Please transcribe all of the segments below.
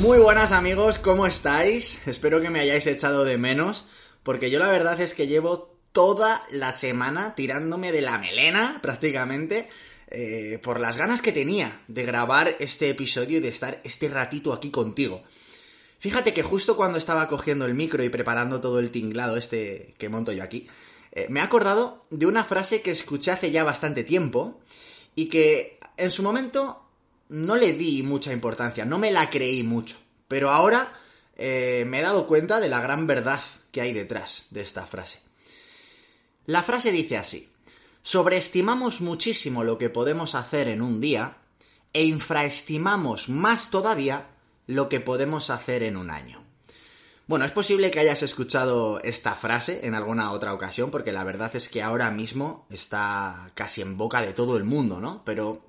Muy buenas amigos, ¿cómo estáis? Espero que me hayáis echado de menos, porque yo la verdad es que llevo toda la semana tirándome de la melena prácticamente eh, por las ganas que tenía de grabar este episodio y de estar este ratito aquí contigo. Fíjate que justo cuando estaba cogiendo el micro y preparando todo el tinglado este que monto yo aquí, eh, me he acordado de una frase que escuché hace ya bastante tiempo y que en su momento no le di mucha importancia, no me la creí mucho. Pero ahora eh, me he dado cuenta de la gran verdad que hay detrás de esta frase. La frase dice así, sobreestimamos muchísimo lo que podemos hacer en un día e infraestimamos más todavía lo que podemos hacer en un año. Bueno, es posible que hayas escuchado esta frase en alguna otra ocasión, porque la verdad es que ahora mismo está casi en boca de todo el mundo, ¿no? Pero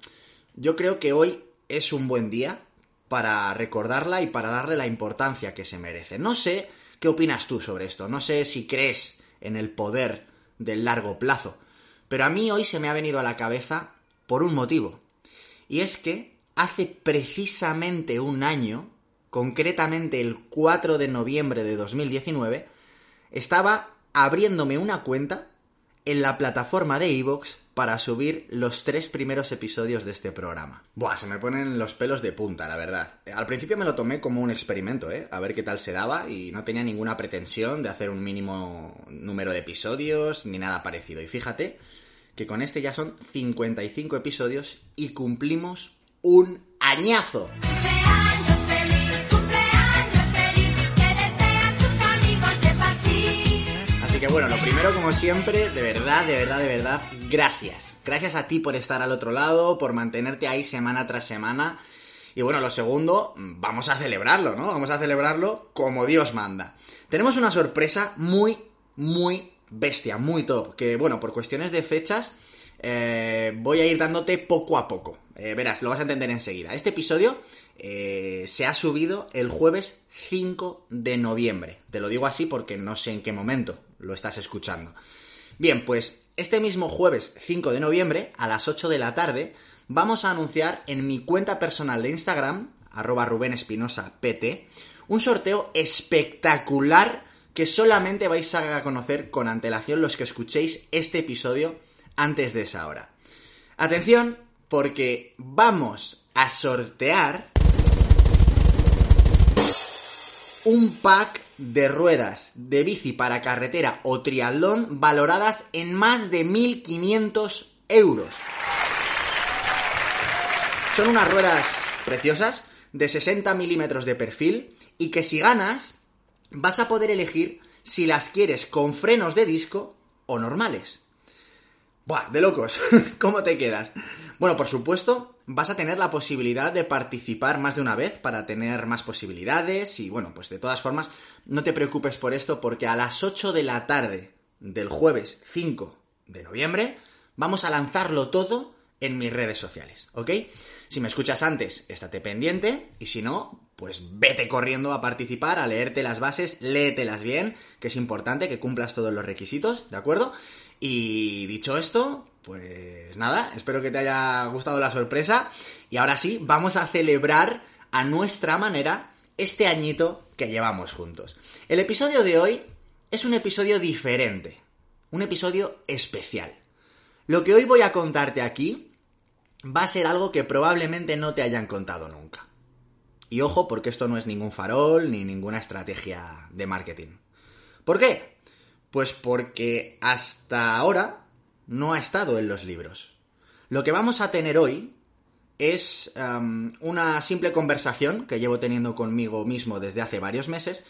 yo creo que hoy es un buen día para recordarla y para darle la importancia que se merece. No sé qué opinas tú sobre esto, no sé si crees en el poder del largo plazo, pero a mí hoy se me ha venido a la cabeza por un motivo, y es que hace precisamente un año, concretamente el 4 de noviembre de 2019, estaba abriéndome una cuenta en la plataforma de Evox para subir los tres primeros episodios de este programa. Buah, se me ponen los pelos de punta, la verdad. Al principio me lo tomé como un experimento, ¿eh? A ver qué tal se daba y no tenía ninguna pretensión de hacer un mínimo número de episodios ni nada parecido. Y fíjate que con este ya son 55 episodios y cumplimos un añazo. Que bueno, lo primero como siempre, de verdad, de verdad, de verdad, gracias. Gracias a ti por estar al otro lado, por mantenerte ahí semana tras semana. Y bueno, lo segundo, vamos a celebrarlo, ¿no? Vamos a celebrarlo como Dios manda. Tenemos una sorpresa muy, muy bestia, muy top, que bueno, por cuestiones de fechas eh, voy a ir dándote poco a poco. Eh, verás, lo vas a entender enseguida. Este episodio eh, se ha subido el jueves 5 de noviembre. Te lo digo así porque no sé en qué momento lo estás escuchando. Bien, pues este mismo jueves 5 de noviembre, a las 8 de la tarde, vamos a anunciar en mi cuenta personal de Instagram, arroba Rubén Espinosa PT, un sorteo espectacular que solamente vais a conocer con antelación los que escuchéis este episodio antes de esa hora. Atención, porque vamos a sortear un pack de ruedas de bici para carretera o triatlón valoradas en más de 1.500 euros. Son unas ruedas preciosas de 60 milímetros de perfil y que si ganas vas a poder elegir si las quieres con frenos de disco o normales. Buah, de locos. ¿Cómo te quedas? Bueno, por supuesto, vas a tener la posibilidad de participar más de una vez para tener más posibilidades y bueno, pues de todas formas, no te preocupes por esto porque a las 8 de la tarde del jueves 5 de noviembre vamos a lanzarlo todo en mis redes sociales, ¿ok? Si me escuchas antes, estate pendiente y si no, pues vete corriendo a participar, a leerte las bases, léetelas bien, que es importante que cumplas todos los requisitos, ¿de acuerdo? Y dicho esto, pues nada, espero que te haya gustado la sorpresa. Y ahora sí, vamos a celebrar a nuestra manera este añito que llevamos juntos. El episodio de hoy es un episodio diferente, un episodio especial. Lo que hoy voy a contarte aquí va a ser algo que probablemente no te hayan contado nunca. Y ojo, porque esto no es ningún farol ni ninguna estrategia de marketing. ¿Por qué? Pues porque hasta ahora no ha estado en los libros. Lo que vamos a tener hoy es um, una simple conversación que llevo teniendo conmigo mismo desde hace varios meses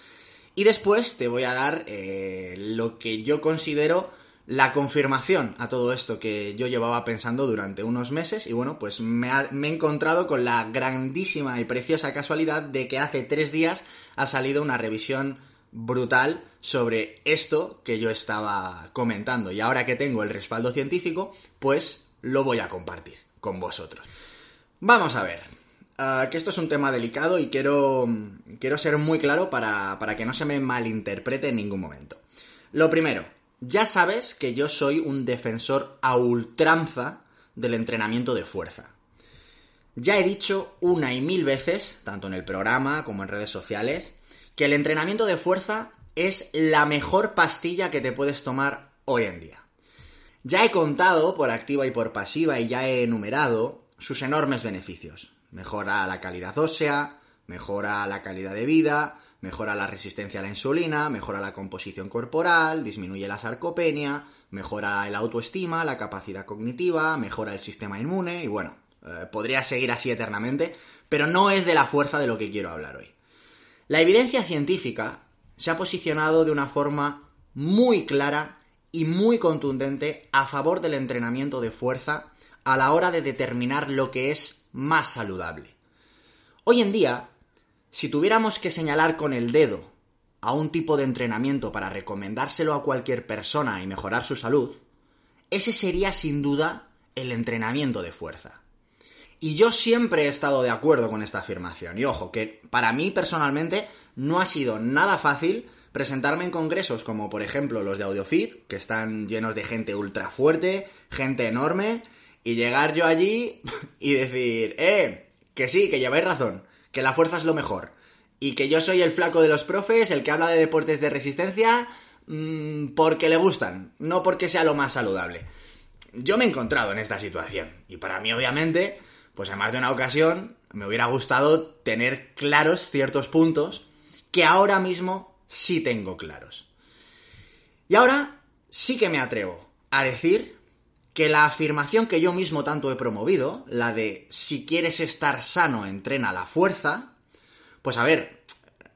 y después te voy a dar eh, lo que yo considero la confirmación a todo esto que yo llevaba pensando durante unos meses y bueno, pues me, me he encontrado con la grandísima y preciosa casualidad de que hace tres días ha salido una revisión brutal sobre esto que yo estaba comentando. Y ahora que tengo el respaldo científico, pues lo voy a compartir con vosotros. Vamos a ver. Ah, que esto es un tema delicado y quiero, quiero ser muy claro para, para que no se me malinterprete en ningún momento. Lo primero, ya sabes que yo soy un defensor a ultranza del entrenamiento de fuerza. Ya he dicho una y mil veces, tanto en el programa como en redes sociales, que el entrenamiento de fuerza es la mejor pastilla que te puedes tomar hoy en día. Ya he contado por activa y por pasiva y ya he enumerado sus enormes beneficios. Mejora la calidad ósea, mejora la calidad de vida, mejora la resistencia a la insulina, mejora la composición corporal, disminuye la sarcopenia, mejora el autoestima, la capacidad cognitiva, mejora el sistema inmune y bueno, eh, podría seguir así eternamente, pero no es de la fuerza de lo que quiero hablar hoy. La evidencia científica se ha posicionado de una forma muy clara y muy contundente a favor del entrenamiento de fuerza a la hora de determinar lo que es más saludable. Hoy en día, si tuviéramos que señalar con el dedo a un tipo de entrenamiento para recomendárselo a cualquier persona y mejorar su salud, ese sería sin duda el entrenamiento de fuerza. Y yo siempre he estado de acuerdo con esta afirmación. Y ojo, que para mí personalmente no ha sido nada fácil presentarme en congresos como por ejemplo los de AudioFit, que están llenos de gente ultra fuerte, gente enorme, y llegar yo allí y decir, eh, que sí, que lleváis razón, que la fuerza es lo mejor, y que yo soy el flaco de los profes, el que habla de deportes de resistencia, mmm, porque le gustan, no porque sea lo más saludable. Yo me he encontrado en esta situación, y para mí obviamente pues en más de una ocasión me hubiera gustado tener claros ciertos puntos que ahora mismo sí tengo claros. Y ahora sí que me atrevo a decir que la afirmación que yo mismo tanto he promovido, la de si quieres estar sano, entrena la fuerza, pues a ver,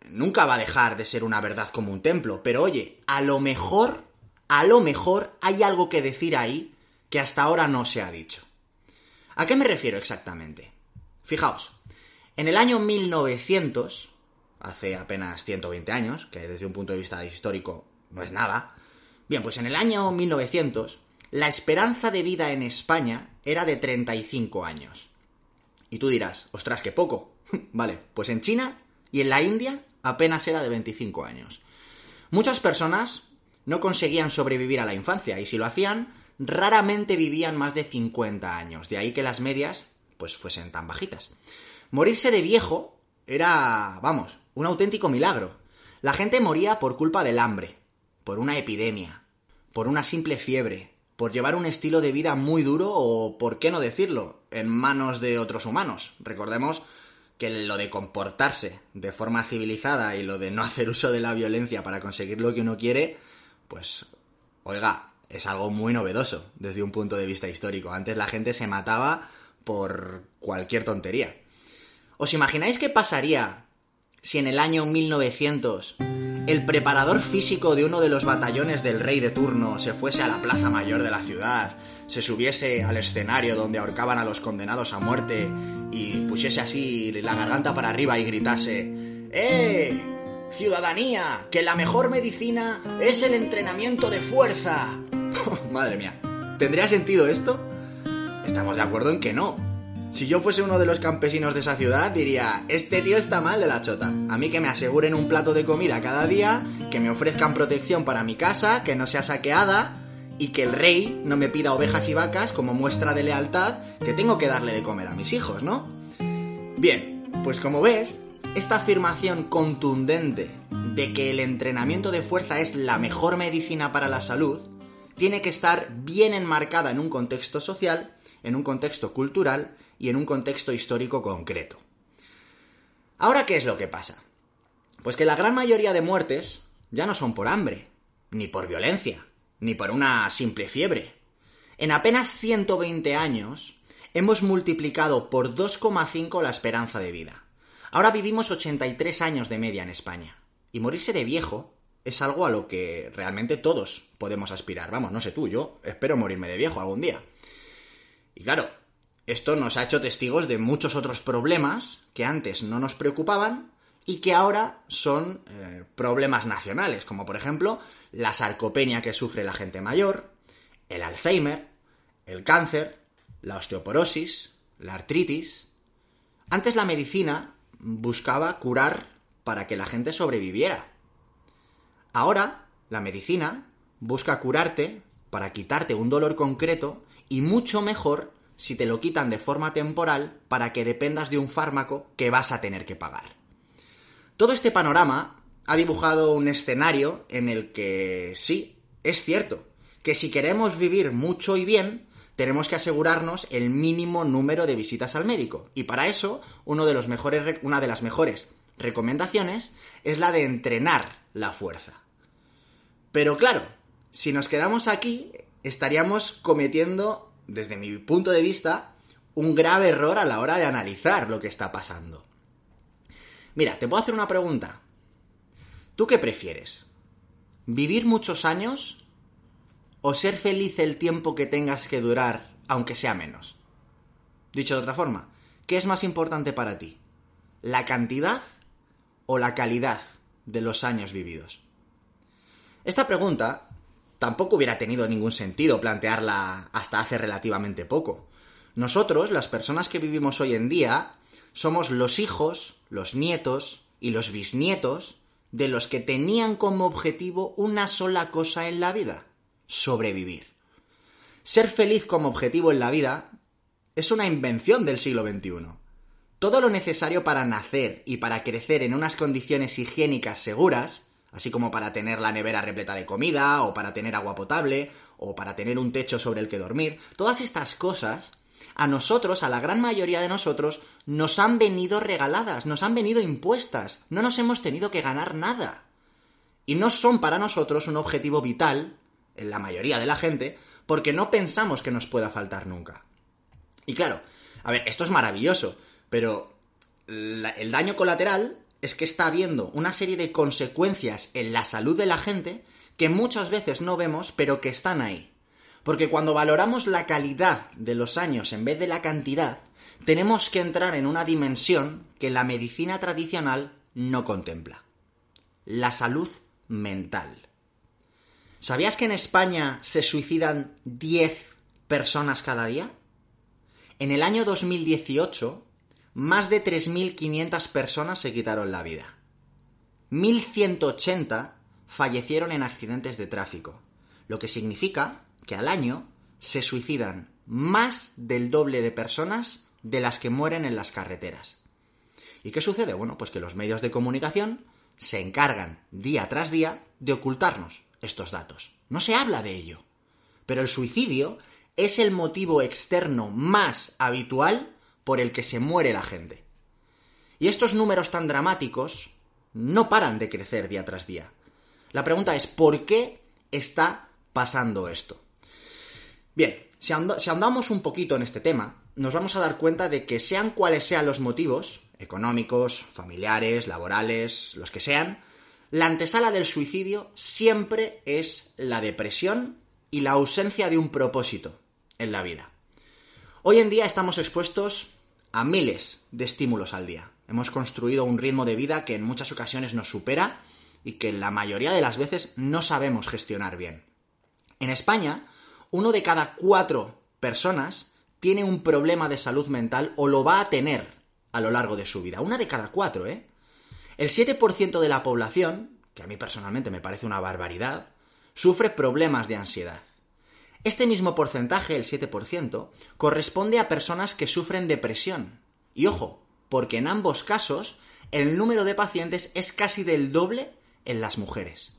nunca va a dejar de ser una verdad como un templo, pero oye, a lo mejor, a lo mejor hay algo que decir ahí que hasta ahora no se ha dicho. ¿A qué me refiero exactamente? Fijaos, en el año 1900, hace apenas 120 años, que desde un punto de vista histórico no es nada, bien, pues en el año 1900, la esperanza de vida en España era de 35 años. Y tú dirás, ostras, qué poco. vale, pues en China y en la India apenas era de 25 años. Muchas personas no conseguían sobrevivir a la infancia y si lo hacían, raramente vivían más de 50 años, de ahí que las medias pues fuesen tan bajitas. Morirse de viejo era, vamos, un auténtico milagro. La gente moría por culpa del hambre, por una epidemia, por una simple fiebre, por llevar un estilo de vida muy duro o, por qué no decirlo, en manos de otros humanos. Recordemos que lo de comportarse de forma civilizada y lo de no hacer uso de la violencia para conseguir lo que uno quiere, pues, oiga, es algo muy novedoso desde un punto de vista histórico. Antes la gente se mataba por cualquier tontería. ¿Os imagináis qué pasaría si en el año 1900 el preparador físico de uno de los batallones del rey de turno se fuese a la plaza mayor de la ciudad, se subiese al escenario donde ahorcaban a los condenados a muerte y pusiese así la garganta para arriba y gritase ¡Eh! Ciudadanía, que la mejor medicina es el entrenamiento de fuerza. Madre mía. ¿Tendría sentido esto? Estamos de acuerdo en que no. Si yo fuese uno de los campesinos de esa ciudad, diría, este tío está mal de la chota. A mí que me aseguren un plato de comida cada día, que me ofrezcan protección para mi casa, que no sea saqueada, y que el rey no me pida ovejas y vacas como muestra de lealtad que tengo que darle de comer a mis hijos, ¿no? Bien, pues como ves, esta afirmación contundente de que el entrenamiento de fuerza es la mejor medicina para la salud, tiene que estar bien enmarcada en un contexto social, en un contexto cultural y en un contexto histórico concreto. Ahora, ¿qué es lo que pasa? Pues que la gran mayoría de muertes ya no son por hambre, ni por violencia, ni por una simple fiebre. En apenas 120 años hemos multiplicado por 2,5 la esperanza de vida. Ahora vivimos 83 años de media en España. Y morirse de viejo es algo a lo que realmente todos podemos aspirar. Vamos, no sé tú, yo espero morirme de viejo algún día. Y claro, esto nos ha hecho testigos de muchos otros problemas que antes no nos preocupaban y que ahora son eh, problemas nacionales, como por ejemplo la sarcopenia que sufre la gente mayor, el Alzheimer, el cáncer, la osteoporosis, la artritis. Antes la medicina buscaba curar para que la gente sobreviviera. Ahora la medicina busca curarte para quitarte un dolor concreto y mucho mejor si te lo quitan de forma temporal para que dependas de un fármaco que vas a tener que pagar. Todo este panorama ha dibujado un escenario en el que sí, es cierto, que si queremos vivir mucho y bien, tenemos que asegurarnos el mínimo número de visitas al médico. Y para eso, uno de los mejores, una de las mejores recomendaciones es la de entrenar la fuerza. Pero claro, si nos quedamos aquí, estaríamos cometiendo, desde mi punto de vista, un grave error a la hora de analizar lo que está pasando. Mira, te puedo hacer una pregunta. ¿Tú qué prefieres? ¿Vivir muchos años o ser feliz el tiempo que tengas que durar, aunque sea menos? Dicho de otra forma, ¿qué es más importante para ti? ¿La cantidad o la calidad de los años vividos? Esta pregunta tampoco hubiera tenido ningún sentido plantearla hasta hace relativamente poco. Nosotros, las personas que vivimos hoy en día, somos los hijos, los nietos y los bisnietos de los que tenían como objetivo una sola cosa en la vida, sobrevivir. Ser feliz como objetivo en la vida es una invención del siglo XXI. Todo lo necesario para nacer y para crecer en unas condiciones higiénicas seguras, así como para tener la nevera repleta de comida, o para tener agua potable, o para tener un techo sobre el que dormir, todas estas cosas, a nosotros, a la gran mayoría de nosotros, nos han venido regaladas, nos han venido impuestas, no nos hemos tenido que ganar nada. Y no son para nosotros un objetivo vital la mayoría de la gente, porque no pensamos que nos pueda faltar nunca. Y claro, a ver, esto es maravilloso, pero el daño colateral es que está habiendo una serie de consecuencias en la salud de la gente que muchas veces no vemos, pero que están ahí. Porque cuando valoramos la calidad de los años en vez de la cantidad, tenemos que entrar en una dimensión que la medicina tradicional no contempla. La salud mental. ¿Sabías que en España se suicidan 10 personas cada día? En el año 2018, más de 3.500 personas se quitaron la vida. 1.180 fallecieron en accidentes de tráfico, lo que significa que al año se suicidan más del doble de personas de las que mueren en las carreteras. ¿Y qué sucede? Bueno, pues que los medios de comunicación se encargan día tras día de ocultarnos estos datos. No se habla de ello. Pero el suicidio es el motivo externo más habitual por el que se muere la gente. Y estos números tan dramáticos no paran de crecer día tras día. La pregunta es, ¿por qué está pasando esto? Bien, si, andamos un poquito en este tema, nos vamos a dar cuenta de que sean cuales sean los motivos, económicos, familiares, laborales, los que sean, la antesala del suicidio siempre es la depresión y la ausencia de un propósito en la vida. Hoy en día estamos expuestos a miles de estímulos al día. Hemos construido un ritmo de vida que en muchas ocasiones nos supera y que la mayoría de las veces no sabemos gestionar bien. En España, uno de cada cuatro personas tiene un problema de salud mental o lo va a tener a lo largo de su vida. Una de cada cuatro, ¿eh? El 7% de la población, que a mí personalmente me parece una barbaridad, sufre problemas de ansiedad. Este mismo porcentaje, el 7%, corresponde a personas que sufren depresión. Y ojo, porque en ambos casos el número de pacientes es casi del doble en las mujeres.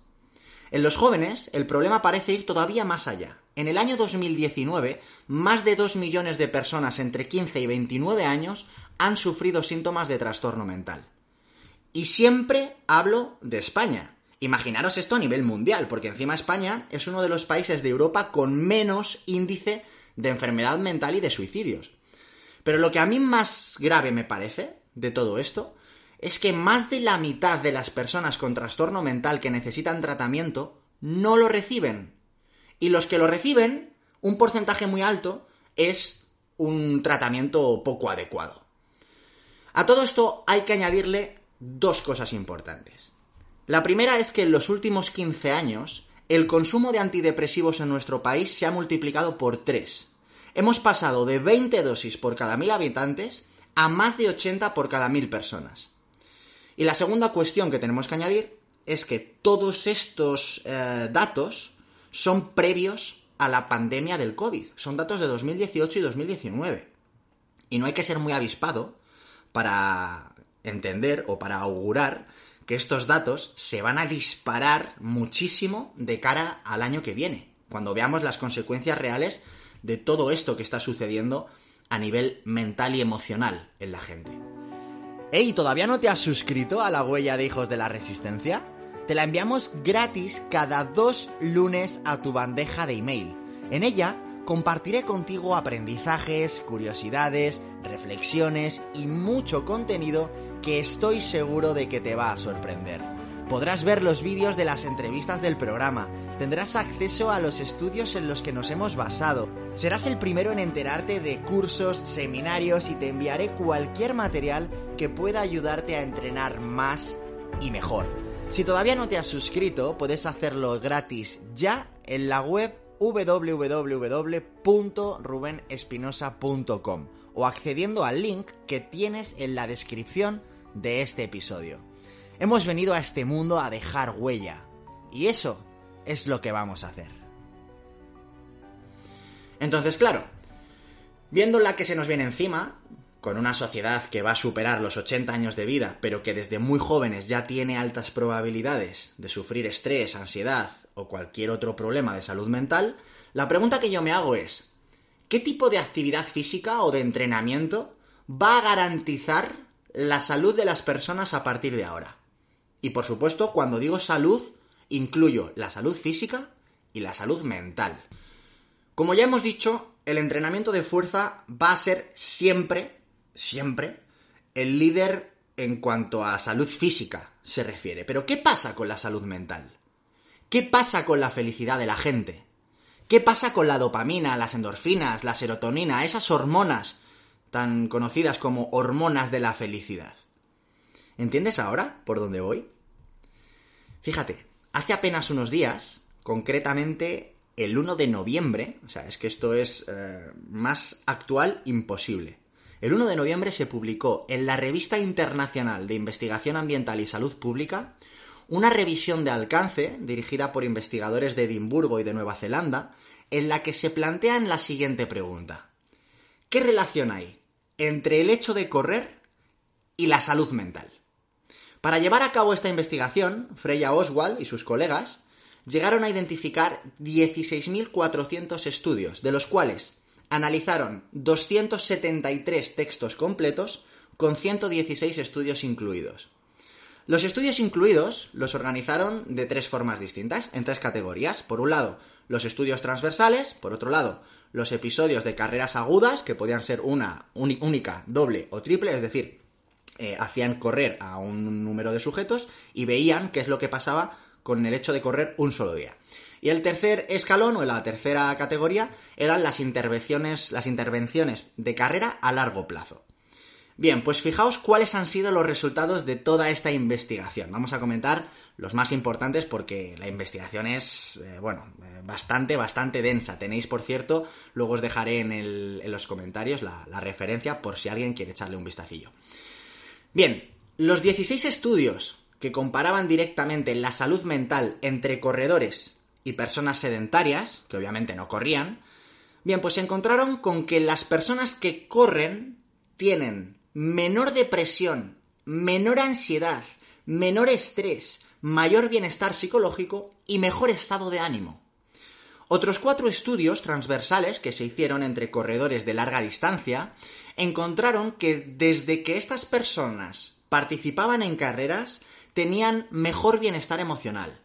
En los jóvenes, el problema parece ir todavía más allá. En el año 2019, más de 2 millones de personas entre 15 y 29 años han sufrido síntomas de trastorno mental. Y siempre hablo de España. Imaginaros esto a nivel mundial, porque encima España es uno de los países de Europa con menos índice de enfermedad mental y de suicidios. Pero lo que a mí más grave me parece de todo esto es que más de la mitad de las personas con trastorno mental que necesitan tratamiento no lo reciben. Y los que lo reciben, un porcentaje muy alto, es un tratamiento poco adecuado. A todo esto hay que añadirle dos cosas importantes. La primera es que en los últimos 15 años el consumo de antidepresivos en nuestro país se ha multiplicado por 3. Hemos pasado de 20 dosis por cada mil habitantes a más de 80 por cada mil personas. Y la segunda cuestión que tenemos que añadir es que todos estos eh, datos son previos a la pandemia del COVID. Son datos de 2018 y 2019. Y no hay que ser muy avispado para entender o para augurar que estos datos se van a disparar muchísimo de cara al año que viene, cuando veamos las consecuencias reales de todo esto que está sucediendo a nivel mental y emocional en la gente. Hey, ¿todavía no te has suscrito a la huella de Hijos de la Resistencia? Te la enviamos gratis cada dos lunes a tu bandeja de email. En ella compartiré contigo aprendizajes, curiosidades, reflexiones y mucho contenido que estoy seguro de que te va a sorprender. Podrás ver los vídeos de las entrevistas del programa, tendrás acceso a los estudios en los que nos hemos basado, serás el primero en enterarte de cursos, seminarios y te enviaré cualquier material que pueda ayudarte a entrenar más y mejor. Si todavía no te has suscrito, puedes hacerlo gratis ya en la web www.rubenespinosa.com o accediendo al link que tienes en la descripción de este episodio. Hemos venido a este mundo a dejar huella. Y eso es lo que vamos a hacer. Entonces, claro, viendo la que se nos viene encima, con una sociedad que va a superar los 80 años de vida, pero que desde muy jóvenes ya tiene altas probabilidades de sufrir estrés, ansiedad o cualquier otro problema de salud mental, la pregunta que yo me hago es, ¿qué tipo de actividad física o de entrenamiento va a garantizar la salud de las personas a partir de ahora? Y por supuesto, cuando digo salud, incluyo la salud física y la salud mental. Como ya hemos dicho, el entrenamiento de fuerza va a ser siempre, siempre, el líder en cuanto a salud física se refiere. Pero ¿qué pasa con la salud mental? ¿Qué pasa con la felicidad de la gente? ¿Qué pasa con la dopamina, las endorfinas, la serotonina, esas hormonas tan conocidas como hormonas de la felicidad? ¿Entiendes ahora por dónde voy? Fíjate, hace apenas unos días, concretamente el 1 de noviembre, o sea, es que esto es eh, más actual imposible. El 1 de noviembre se publicó en la Revista Internacional de Investigación Ambiental y Salud Pública una revisión de alcance dirigida por investigadores de Edimburgo y de Nueva Zelanda, en la que se plantean la siguiente pregunta. ¿Qué relación hay entre el hecho de correr y la salud mental? Para llevar a cabo esta investigación, Freya Oswald y sus colegas llegaron a identificar 16.400 estudios, de los cuales analizaron 273 textos completos con 116 estudios incluidos. Los estudios incluidos los organizaron de tres formas distintas, en tres categorías. Por un lado, los estudios transversales, por otro lado, los episodios de carreras agudas, que podían ser una única, doble o triple, es decir, eh, hacían correr a un número de sujetos y veían qué es lo que pasaba con el hecho de correr un solo día. Y el tercer escalón o la tercera categoría eran las intervenciones, las intervenciones de carrera a largo plazo. Bien, pues fijaos cuáles han sido los resultados de toda esta investigación. Vamos a comentar los más importantes porque la investigación es, eh, bueno, eh, bastante, bastante densa. Tenéis, por cierto, luego os dejaré en, los comentarios la, la, referencia por si alguien quiere echarle un vistacillo. Bien, los 16 estudios que comparaban directamente la salud mental entre corredores y personas sedentarias, que obviamente no corrían, bien, pues se encontraron con que las personas que corren tienen menor depresión, menor ansiedad, menor estrés, mayor bienestar psicológico y mejor estado de ánimo. Otros cuatro estudios transversales que se hicieron entre corredores de larga distancia encontraron que desde que estas personas participaban en carreras tenían mejor bienestar emocional,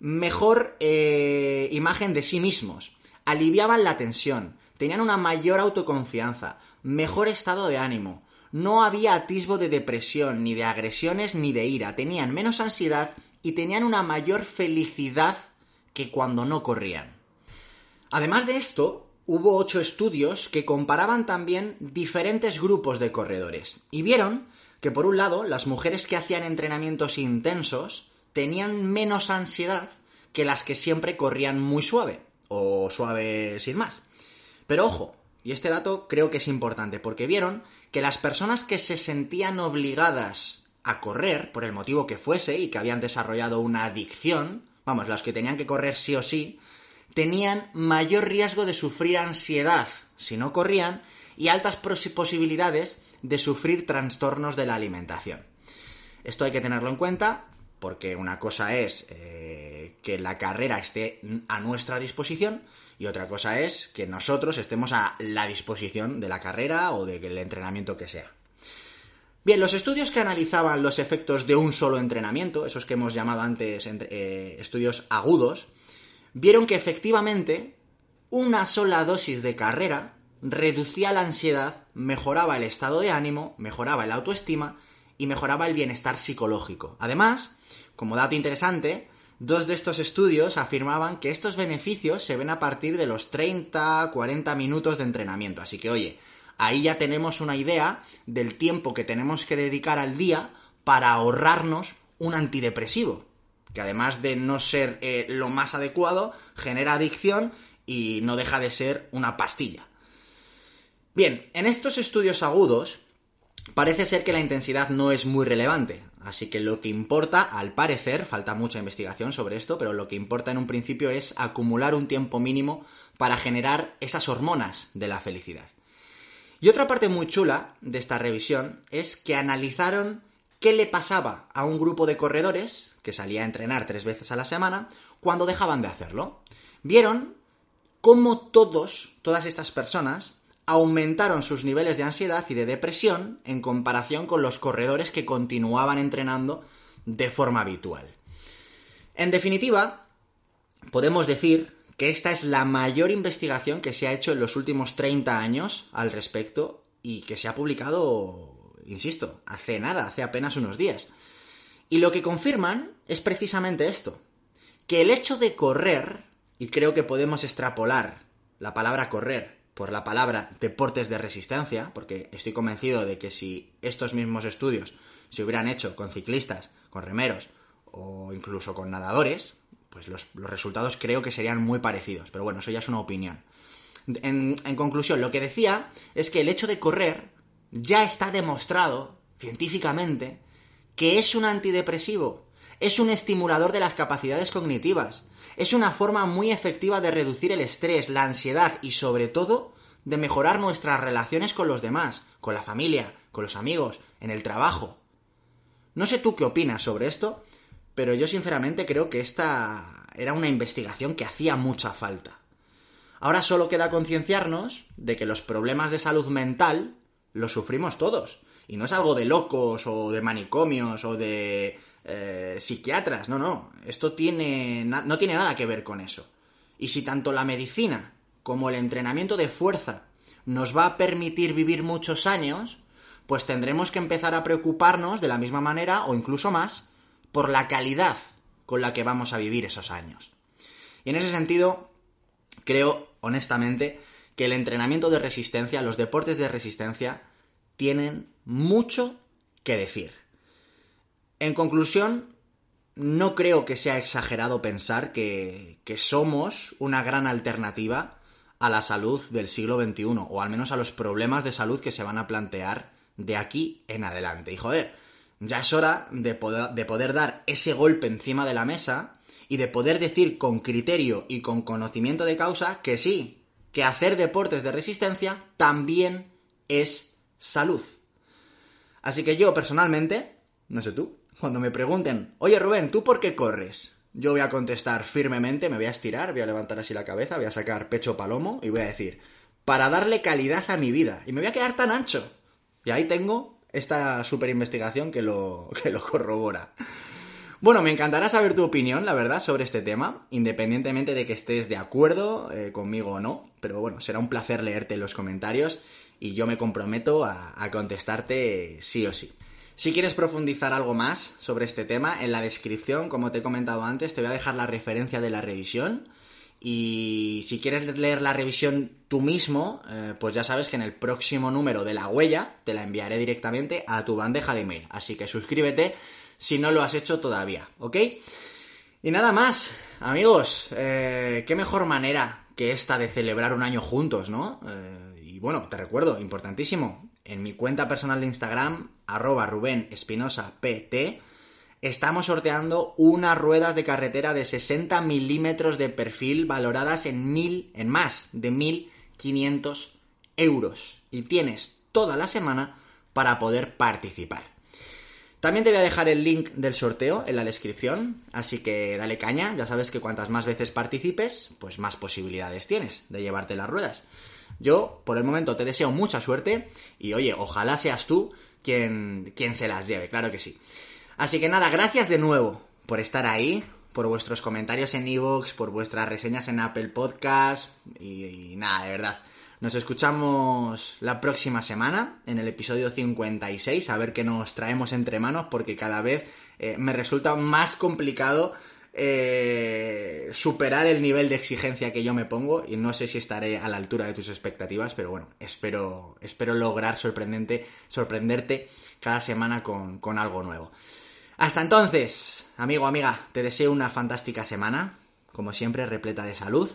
mejor eh, imagen de sí mismos, aliviaban la tensión, tenían una mayor autoconfianza, mejor estado de ánimo, no había atisbo de depresión, ni de agresiones, ni de ira, tenían menos ansiedad y tenían una mayor felicidad que cuando no corrían. Además de esto, hubo ocho estudios que comparaban también diferentes grupos de corredores y vieron que por un lado, las mujeres que hacían entrenamientos intensos tenían menos ansiedad que las que siempre corrían muy suave, o suave sin más. Pero ojo, y este dato creo que es importante, porque vieron que las personas que se sentían obligadas a correr, por el motivo que fuese, y que habían desarrollado una adicción, vamos, las que tenían que correr sí o sí, tenían mayor riesgo de sufrir ansiedad si no corrían y altas posibilidades de sufrir trastornos de la alimentación. Esto hay que tenerlo en cuenta porque una cosa es eh, que la carrera esté a nuestra disposición y otra cosa es que nosotros estemos a la disposición de la carrera o del entrenamiento que sea. Bien, los estudios que analizaban los efectos de un solo entrenamiento, esos que hemos llamado antes eh, estudios agudos, vieron que efectivamente una sola dosis de carrera reducía la ansiedad, mejoraba el estado de ánimo, mejoraba el autoestima y mejoraba el bienestar psicológico. Además, como dato interesante, dos de estos estudios afirmaban que estos beneficios se ven a partir de los 30-40 minutos de entrenamiento. Así que, oye, ahí ya tenemos una idea del tiempo que tenemos que dedicar al día para ahorrarnos un antidepresivo, que además de no ser eh, lo más adecuado, genera adicción y no deja de ser una pastilla. Bien, en estos estudios agudos parece ser que la intensidad no es muy relevante, así que lo que importa, al parecer, falta mucha investigación sobre esto, pero lo que importa en un principio es acumular un tiempo mínimo para generar esas hormonas de la felicidad. Y otra parte muy chula de esta revisión es que analizaron qué le pasaba a un grupo de corredores que salía a entrenar tres veces a la semana cuando dejaban de hacerlo. Vieron cómo todos, todas estas personas, aumentaron sus niveles de ansiedad y de depresión en comparación con los corredores que continuaban entrenando de forma habitual. En definitiva, podemos decir que esta es la mayor investigación que se ha hecho en los últimos 30 años al respecto y que se ha publicado, insisto, hace nada, hace apenas unos días. Y lo que confirman es precisamente esto, que el hecho de correr, y creo que podemos extrapolar la palabra correr por la palabra deportes de resistencia, porque estoy convencido de que si estos mismos estudios se hubieran hecho con ciclistas, con remeros o incluso con nadadores, pues los, resultados creo que serían muy parecidos. Pero bueno, eso ya es una opinión. En, en conclusión, lo que decía es que el hecho de correr ya está demostrado científicamente que es un antidepresivo, es un estimulador de las capacidades cognitivas, es una forma muy efectiva de reducir el estrés, la ansiedad y sobre todo de mejorar nuestras relaciones con los demás, con la familia, con los amigos, en el trabajo. No sé tú qué opinas sobre esto, pero yo sinceramente creo que esta era una investigación que hacía mucha falta. Ahora solo queda concienciarnos de que los problemas de salud mental los sufrimos todos. Y no es algo de locos o de manicomios o de eh, psiquiatras, no, no, esto tiene, no tiene nada que ver con eso. Y si tanto la medicina como el entrenamiento de fuerza nos va a permitir vivir muchos años, pues tendremos que empezar a preocuparnos de la misma manera o incluso más por la calidad con la que vamos a vivir esos años. Y en ese sentido, creo honestamente que el entrenamiento de resistencia, los deportes de resistencia, tienen mucho que decir. En conclusión, no creo que sea exagerado pensar que, somos una gran alternativa a la salud del siglo XXI, o al menos a los problemas de salud que se van a plantear de aquí en adelante. Y joder, ya es hora de poder, de poder dar ese golpe encima de la mesa y de poder decir con criterio y con conocimiento de causa que sí, que hacer deportes de resistencia también es salud. Así que yo personalmente, no sé tú, cuando me pregunten, oye Rubén, ¿tú por qué corres? Yo voy a contestar firmemente, me voy a estirar, voy a levantar así la cabeza, voy a sacar pecho palomo y voy a decir, para darle calidad a mi vida. Y me voy a quedar tan ancho. Y ahí tengo esta super investigación que lo, que lo corrobora. Bueno, me encantará saber tu opinión, la verdad, sobre este tema, independientemente de que estés de acuerdo eh, conmigo o no. Pero bueno, será un placer leerte en los comentarios y yo me comprometo a contestarte sí o sí. Si quieres profundizar algo más sobre este tema, en la descripción, como te he comentado antes, te voy a dejar la referencia de la revisión. Y si quieres leer la revisión tú mismo, eh, pues ya sabes que en el próximo número de la huella te la enviaré directamente a tu bandeja de email. Así que suscríbete si no lo has hecho todavía, ¿ok? Y nada más, amigos, eh, qué mejor manera que esta de celebrar un año juntos, ¿no? Eh, y bueno, te recuerdo, importantísimo, en mi cuenta personal de Instagram, arroba Rubén Espinosa PT, estamos sorteando unas ruedas de carretera de 60 milímetros de perfil valoradas en mil, en más de 1500 euros. Y tienes toda la semana para poder participar. También te voy a dejar el link del sorteo en la descripción, así que dale caña, ya sabes que cuantas más veces participes, pues más posibilidades tienes de llevarte las ruedas. Yo, por el momento, te deseo mucha suerte y oye, ojalá seas tú quien, quien se las lleve, claro que sí. Así que nada, gracias de nuevo por estar ahí, por vuestros comentarios en iVoox, por vuestras reseñas en Apple Podcast y nada, de verdad. Nos escuchamos la próxima semana, en el episodio 56, a ver qué nos traemos entre manos, porque cada vez eh, me resulta más complicado eh, superar el nivel de exigencia que yo me pongo y no sé si estaré a la altura de tus expectativas, pero bueno, espero, espero lograr sorprenderte cada semana con, con algo nuevo. Hasta entonces, amigo, amiga, te deseo una fantástica semana, como siempre, repleta de salud,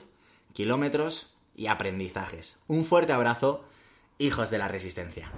kilómetros y aprendizajes. Un fuerte abrazo, hijos de la resistencia.